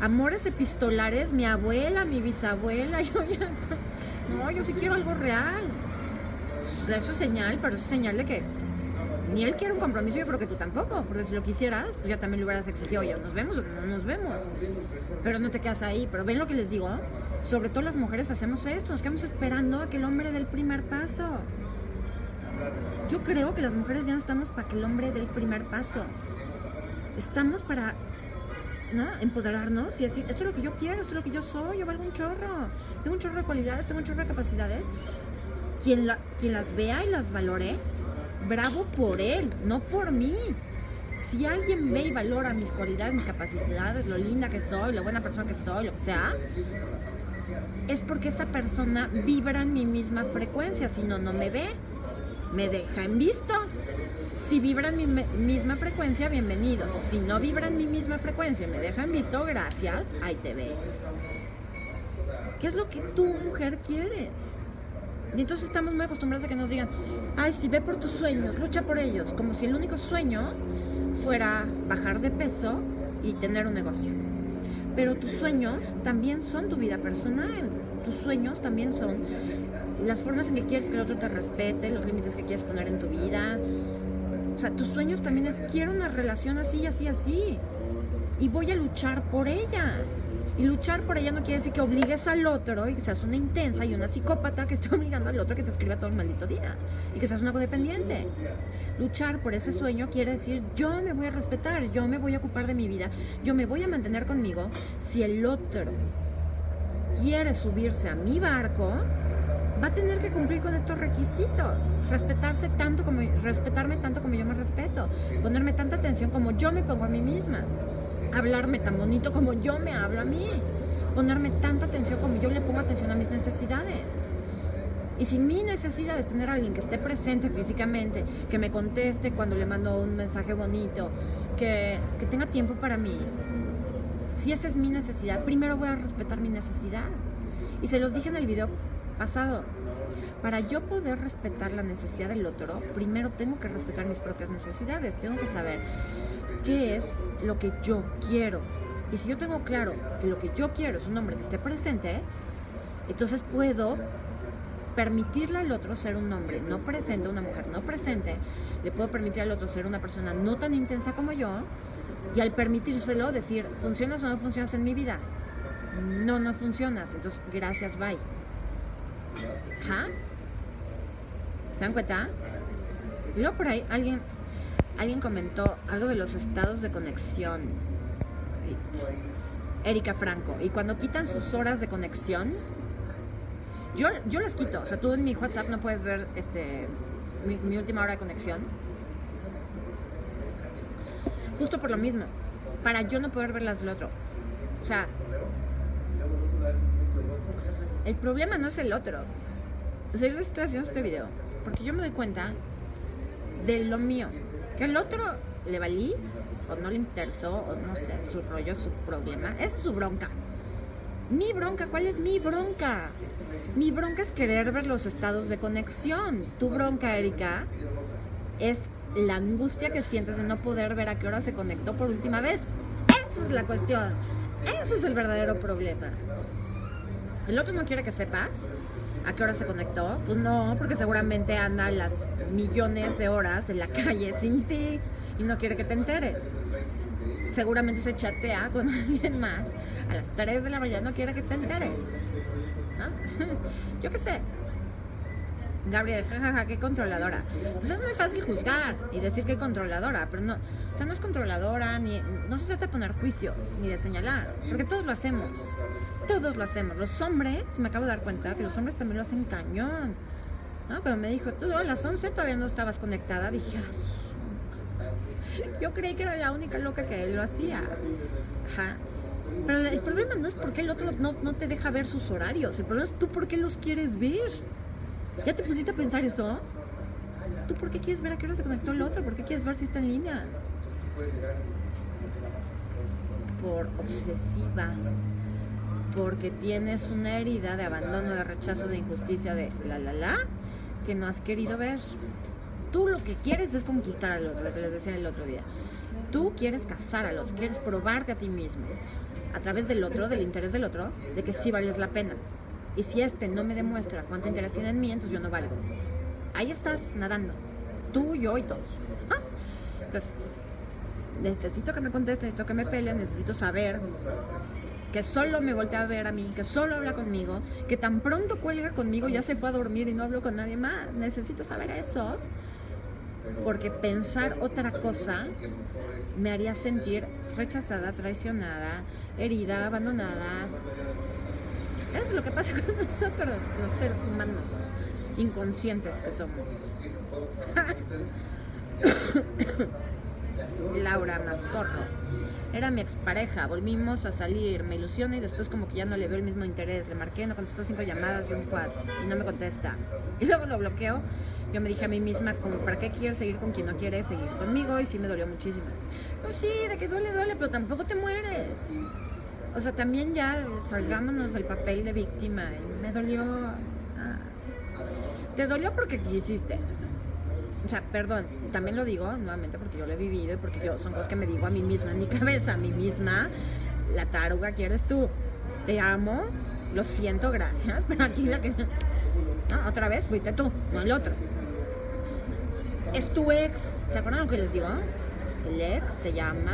amores epistolares, mi abuela, mi bisabuela, (laughs) yo ya. No, yo sí quiero algo real. Eso es señal, pero eso es señal de que ni él quiere un compromiso, yo creo que tú tampoco, porque si lo quisieras, pues ya también le hubieras exigido, oye, nos vemos o no nos vemos. Pero no te quedas ahí. Pero ven lo que les digo, sobre todo las mujeres hacemos esto, nos quedamos esperando a que el hombre dé el primer paso. Yo creo que las mujeres ya no estamos para que el hombre dé el primer paso. Estamos para ¿no? empoderarnos y decir, esto es lo que yo quiero, esto es lo que yo soy, yo valgo un chorro, tengo un chorro de cualidades, tengo un chorro de capacidades. Quien, quien las vea y las valore, bravo por él, no por mí. Si alguien ve y valora mis cualidades, mis capacidades, lo linda que soy, lo buena persona que soy, lo que sea, es porque esa persona vibra en mi misma frecuencia, si no, no me ve, me deja en visto. Si vibra en mi misma frecuencia, bienvenido. Si no vibra en mi misma frecuencia me deja en visto, gracias, ahí te ves. ¿Qué es lo que tú, mujer, quieres? Y entonces estamos muy acostumbrados a que nos digan, ay, sí, ve por tus sueños, lucha por ellos, como si el único sueño fuera bajar de peso y tener un negocio. Pero tus sueños también son tu vida personal, tus sueños también son las formas en que quieres que el otro te respete, los límites que quieres poner en tu vida. O sea, tus sueños también es, quiero una relación así, así, así. Y voy a luchar por ella. Y luchar por ella no quiere decir que obligues al otro y que seas una intensa y una psicópata que esté (laughs) obligando al otro que te escriba todo el maldito día. Y que seas una codependiente. Luchar por ese sueño quiere decir yo me voy a respetar, yo me voy a ocupar de mi vida, yo me voy a mantener conmigo. Si el otro quiere subirse a mi barco, va a tener que cumplir con estos requisitos. Respetarse tanto como respetarme tanto como yo me respeto, ponerme tanta atención como yo me pongo a mí misma, hablarme tan bonito como yo me hablo a mí, ponerme tanta atención como yo le pongo atención a mis necesidades. Y si mi necesidad es tener a alguien que esté presente físicamente, que me conteste cuando le mando un mensaje bonito, que, que tenga tiempo para mí, si esa es mi necesidad, primero voy a respetar mi necesidad. Y se los dije en el video pasado. Para yo poder respetar la necesidad del otro, primero tengo que respetar mis propias necesidades. Tengo que saber qué es lo que yo quiero. Y si yo tengo claro que lo que yo quiero es un hombre que esté presente, entonces puedo permitirle al otro ser un hombre no presente, una mujer no presente, le puedo permitir al otro ser una persona no tan intensa como yo, y al permitírselo decir, ¿funcionas o no funcionas en mi vida? No, no funcionas, entonces gracias, bye. ¿Ajá? ¿Se dan cuenta? Y luego por ahí alguien, alguien comentó algo de los estados de conexión. Erika Franco. Y cuando quitan sus horas de conexión, yo, yo las quito. O sea, tú en mi WhatsApp no puedes ver este, mi, mi última hora de conexión. Justo por lo mismo. Para yo no poder ver las del otro. O sea, el problema no es el otro. O sea, yo estoy haciendo este video porque yo me doy cuenta de lo mío. Que al otro le valí, o no le interesó, o no sé, su rollo, su problema. Esa es su bronca. Mi bronca, ¿cuál es mi bronca? Mi bronca es querer ver los estados de conexión. Tu bronca, Erika, es la angustia que sientes de no poder ver a qué hora se conectó por última vez. Esa es la cuestión. Ese es el verdadero problema. El otro no quiere que sepas a qué hora se conectó. Pues no, porque seguramente anda las millones de horas en la (laughs) calle sin ti y no quiere que te enteres. Seguramente se chatea con (laughs) alguien más a las 3 de la mañana, no quiere que te enteres. ¿No? (laughs) Yo qué sé. Gabriel, jajaja, qué controladora. Pues es muy fácil juzgar y decir que controladora, pero no, o sea, no es controladora, ni, no se trata de poner juicios, ni de señalar, porque todos lo hacemos, todos lo hacemos. Los hombres, me acabo de dar cuenta que los hombres también lo hacen cañón. ¿no? Cuando me dijo, tú a las 11 todavía no estabas conectada, dije, ah, yo creí que era la única loca que lo hacía. Ajá. Pero el problema no es porque el otro no, no te deja ver sus horarios, el problema es tú por qué los quieres ver. ¿Ya te pusiste a pensar eso? ¿Tú por qué quieres ver a qué hora se conectó el otro? ¿Por qué quieres ver si está en línea? Por obsesiva. Porque tienes una herida de abandono, de rechazo, de injusticia, de la la la, que no has querido ver. Tú lo que quieres es conquistar al otro, lo que les decía el otro día. Tú quieres casar al otro, quieres probarte a ti mismo, a través del otro, del interés del otro, de que sí vales la pena. Y si este no me demuestra cuánto interés tiene en mí, entonces yo no valgo. Ahí estás nadando. Tú, yo y todos. ¿Ah? Entonces, necesito que me conteste, necesito que me pelee, necesito saber que solo me voltea a ver a mí, que solo habla conmigo, que tan pronto cuelga conmigo ya se fue a dormir y no hablo con nadie más. Necesito saber eso. Porque pensar otra cosa me haría sentir rechazada, traicionada, herida, abandonada, eso es lo que pasa con (laughs) nosotros, los seres humanos inconscientes que somos. (coughs) Laura Mascorro. Era mi expareja, volvimos a salir, me ilusiona y después como que ya no le veo el mismo interés. Le marqué, no contestó cinco llamadas y un WhatsApp y no me contesta. (laughs) Y luego lo bloqueo. Yo me dije a mí misma, como, ¿para qué quieres seguir con quien no quiere seguir conmigo? Y sí me dolió muchísimo. Pues sí, de que duele, duele, pero tampoco te mueres. O sea, también ya salgámonos del papel de víctima. Y me dolió. Ah, te dolió porque quisiste. O sea, perdón, también lo digo nuevamente porque yo lo he vivido y porque yo son cosas que me digo a mí misma en mi (laughs) cabeza, a mí misma. La taruga quieres tú. Te amo, lo siento, gracias, (laughs) pero aquí la que. No, otra vez fuiste tú, no el otro. Es tu ex. ¿Se acuerdan lo que les digo? El ex se llama